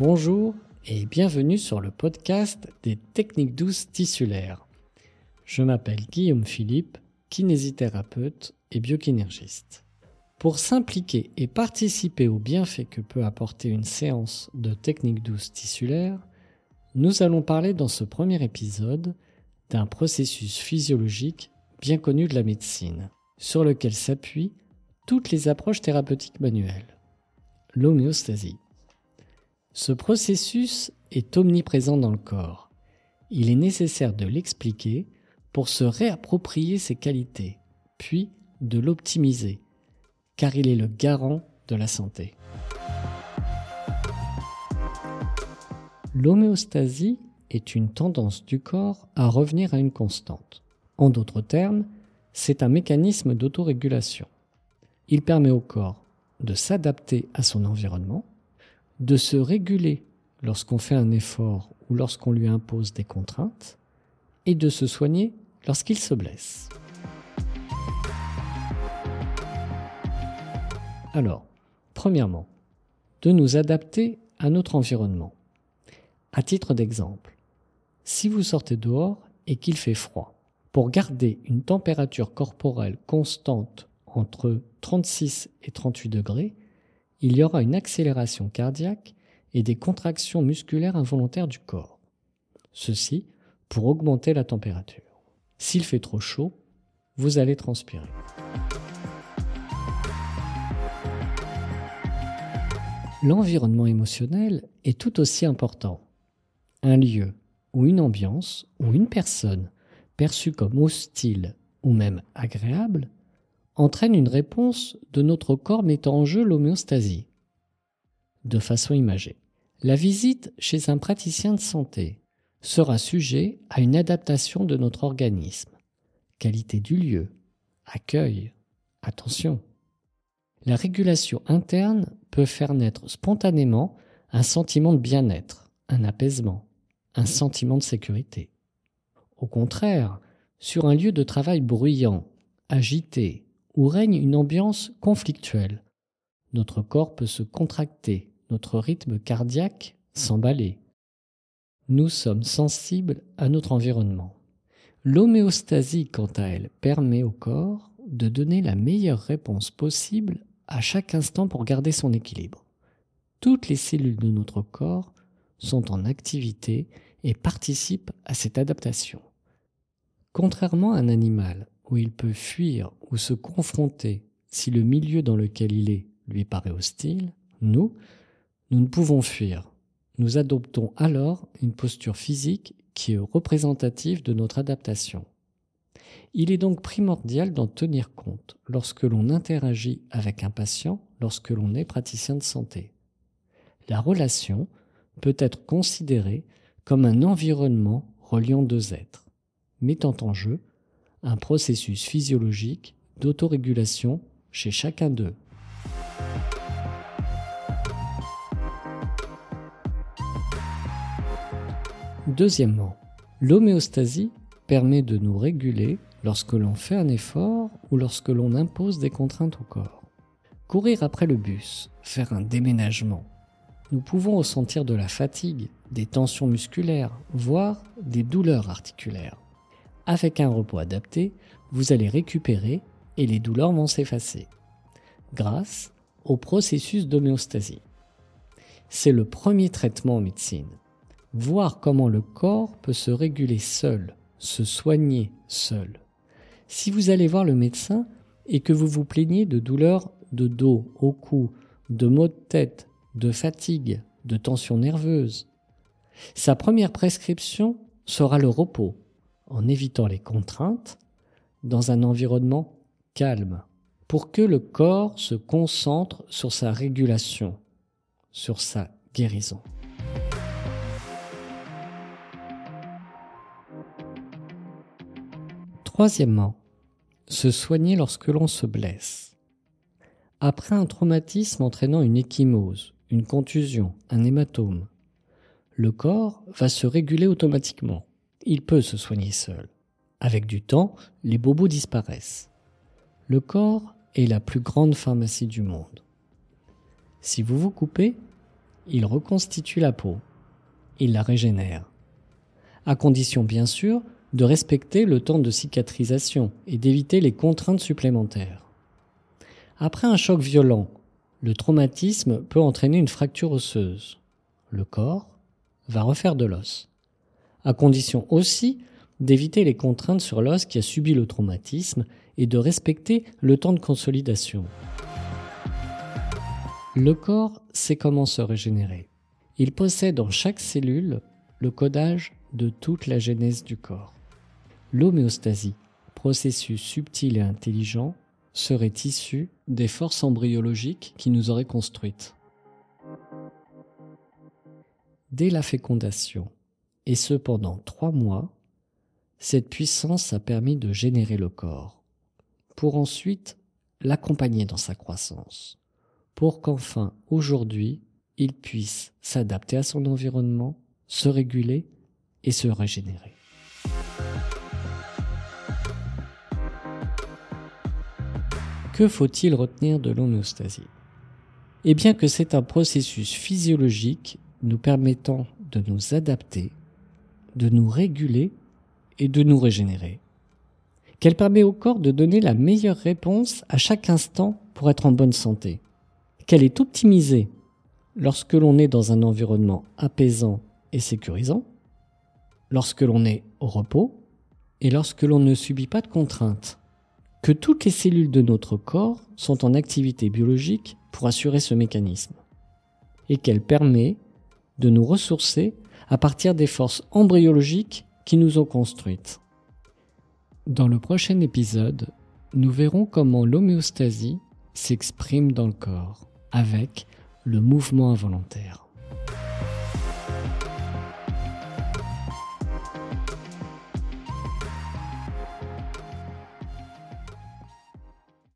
Bonjour et bienvenue sur le podcast des techniques douces tissulaires. Je m'appelle Guillaume Philippe, kinésithérapeute et biokinergiste. Pour s'impliquer et participer aux bienfaits que peut apporter une séance de techniques douces tissulaires, nous allons parler dans ce premier épisode d'un processus physiologique bien connu de la médecine, sur lequel s'appuient toutes les approches thérapeutiques manuelles, l'homéostasie. Ce processus est omniprésent dans le corps. Il est nécessaire de l'expliquer pour se réapproprier ses qualités, puis de l'optimiser, car il est le garant de la santé. L'homéostasie est une tendance du corps à revenir à une constante. En d'autres termes, c'est un mécanisme d'autorégulation. Il permet au corps de s'adapter à son environnement, de se réguler lorsqu'on fait un effort ou lorsqu'on lui impose des contraintes, et de se soigner lorsqu'il se blesse. Alors, premièrement, de nous adapter à notre environnement. À titre d'exemple, si vous sortez dehors et qu'il fait froid, pour garder une température corporelle constante entre 36 et 38 degrés, il y aura une accélération cardiaque et des contractions musculaires involontaires du corps. Ceci pour augmenter la température. S'il fait trop chaud, vous allez transpirer. L'environnement émotionnel est tout aussi important. Un lieu ou une ambiance ou une personne perçue comme hostile ou même agréable entraîne une réponse de notre corps mettant en jeu l'homéostasie. De façon imagée, la visite chez un praticien de santé sera sujet à une adaptation de notre organisme. Qualité du lieu, accueil, attention. La régulation interne peut faire naître spontanément un sentiment de bien-être, un apaisement, un sentiment de sécurité. Au contraire, sur un lieu de travail bruyant, agité, où règne une ambiance conflictuelle, notre corps peut se contracter, notre rythme cardiaque s'emballer. Nous sommes sensibles à notre environnement. L'homéostasie, quant à elle, permet au corps de donner la meilleure réponse possible à chaque instant pour garder son équilibre. Toutes les cellules de notre corps sont en activité et participent à cette adaptation. Contrairement à un animal où il peut fuir ou se confronter si le milieu dans lequel il est lui paraît hostile, nous, nous ne pouvons fuir. Nous adoptons alors une posture physique qui est représentative de notre adaptation. Il est donc primordial d'en tenir compte lorsque l'on interagit avec un patient, lorsque l'on est praticien de santé. La relation peut être considérée comme un environnement reliant deux êtres, mettant en jeu un processus physiologique d'autorégulation chez chacun d'eux. Deuxièmement, l'homéostasie permet de nous réguler lorsque l'on fait un effort ou lorsque l'on impose des contraintes au corps. Courir après le bus, faire un déménagement. Nous pouvons ressentir de la fatigue, des tensions musculaires, voire des douleurs articulaires. Avec un repos adapté, vous allez récupérer et les douleurs vont s'effacer grâce au processus d'homéostasie. C'est le premier traitement en médecine. Voir comment le corps peut se réguler seul, se soigner seul. Si vous allez voir le médecin et que vous vous plaignez de douleurs de dos, au cou, de maux de tête, de fatigue, de tension nerveuse, sa première prescription sera le repos, en évitant les contraintes, dans un environnement calme, pour que le corps se concentre sur sa régulation, sur sa guérison. Troisièmement, se soigner lorsque l'on se blesse. Après un traumatisme entraînant une échymose, une contusion, un hématome, le corps va se réguler automatiquement. Il peut se soigner seul. Avec du temps, les bobos disparaissent. Le corps est la plus grande pharmacie du monde. Si vous vous coupez, il reconstitue la peau, il la régénère, à condition bien sûr de respecter le temps de cicatrisation et d'éviter les contraintes supplémentaires. Après un choc violent, le traumatisme peut entraîner une fracture osseuse. Le corps va refaire de l'os, à condition aussi d'éviter les contraintes sur l'os qui a subi le traumatisme et de respecter le temps de consolidation. Le corps sait comment se régénérer. Il possède en chaque cellule le codage de toute la genèse du corps. L'homéostasie, processus subtil et intelligent, serait issu des forces embryologiques qui nous auraient construites. Dès la fécondation, et ce pendant trois mois, cette puissance a permis de générer le corps, pour ensuite l'accompagner dans sa croissance pour qu'enfin, aujourd'hui, il puisse s'adapter à son environnement, se réguler et se régénérer. Que faut-il retenir de l'homéostasie Eh bien que c'est un processus physiologique nous permettant de nous adapter, de nous réguler et de nous régénérer. Qu'elle permet au corps de donner la meilleure réponse à chaque instant pour être en bonne santé. Qu'elle est optimisée lorsque l'on est dans un environnement apaisant et sécurisant, lorsque l'on est au repos et lorsque l'on ne subit pas de contraintes, que toutes les cellules de notre corps sont en activité biologique pour assurer ce mécanisme, et qu'elle permet de nous ressourcer à partir des forces embryologiques qui nous ont construites. Dans le prochain épisode, nous verrons comment l'homéostasie s'exprime dans le corps avec le mouvement involontaire.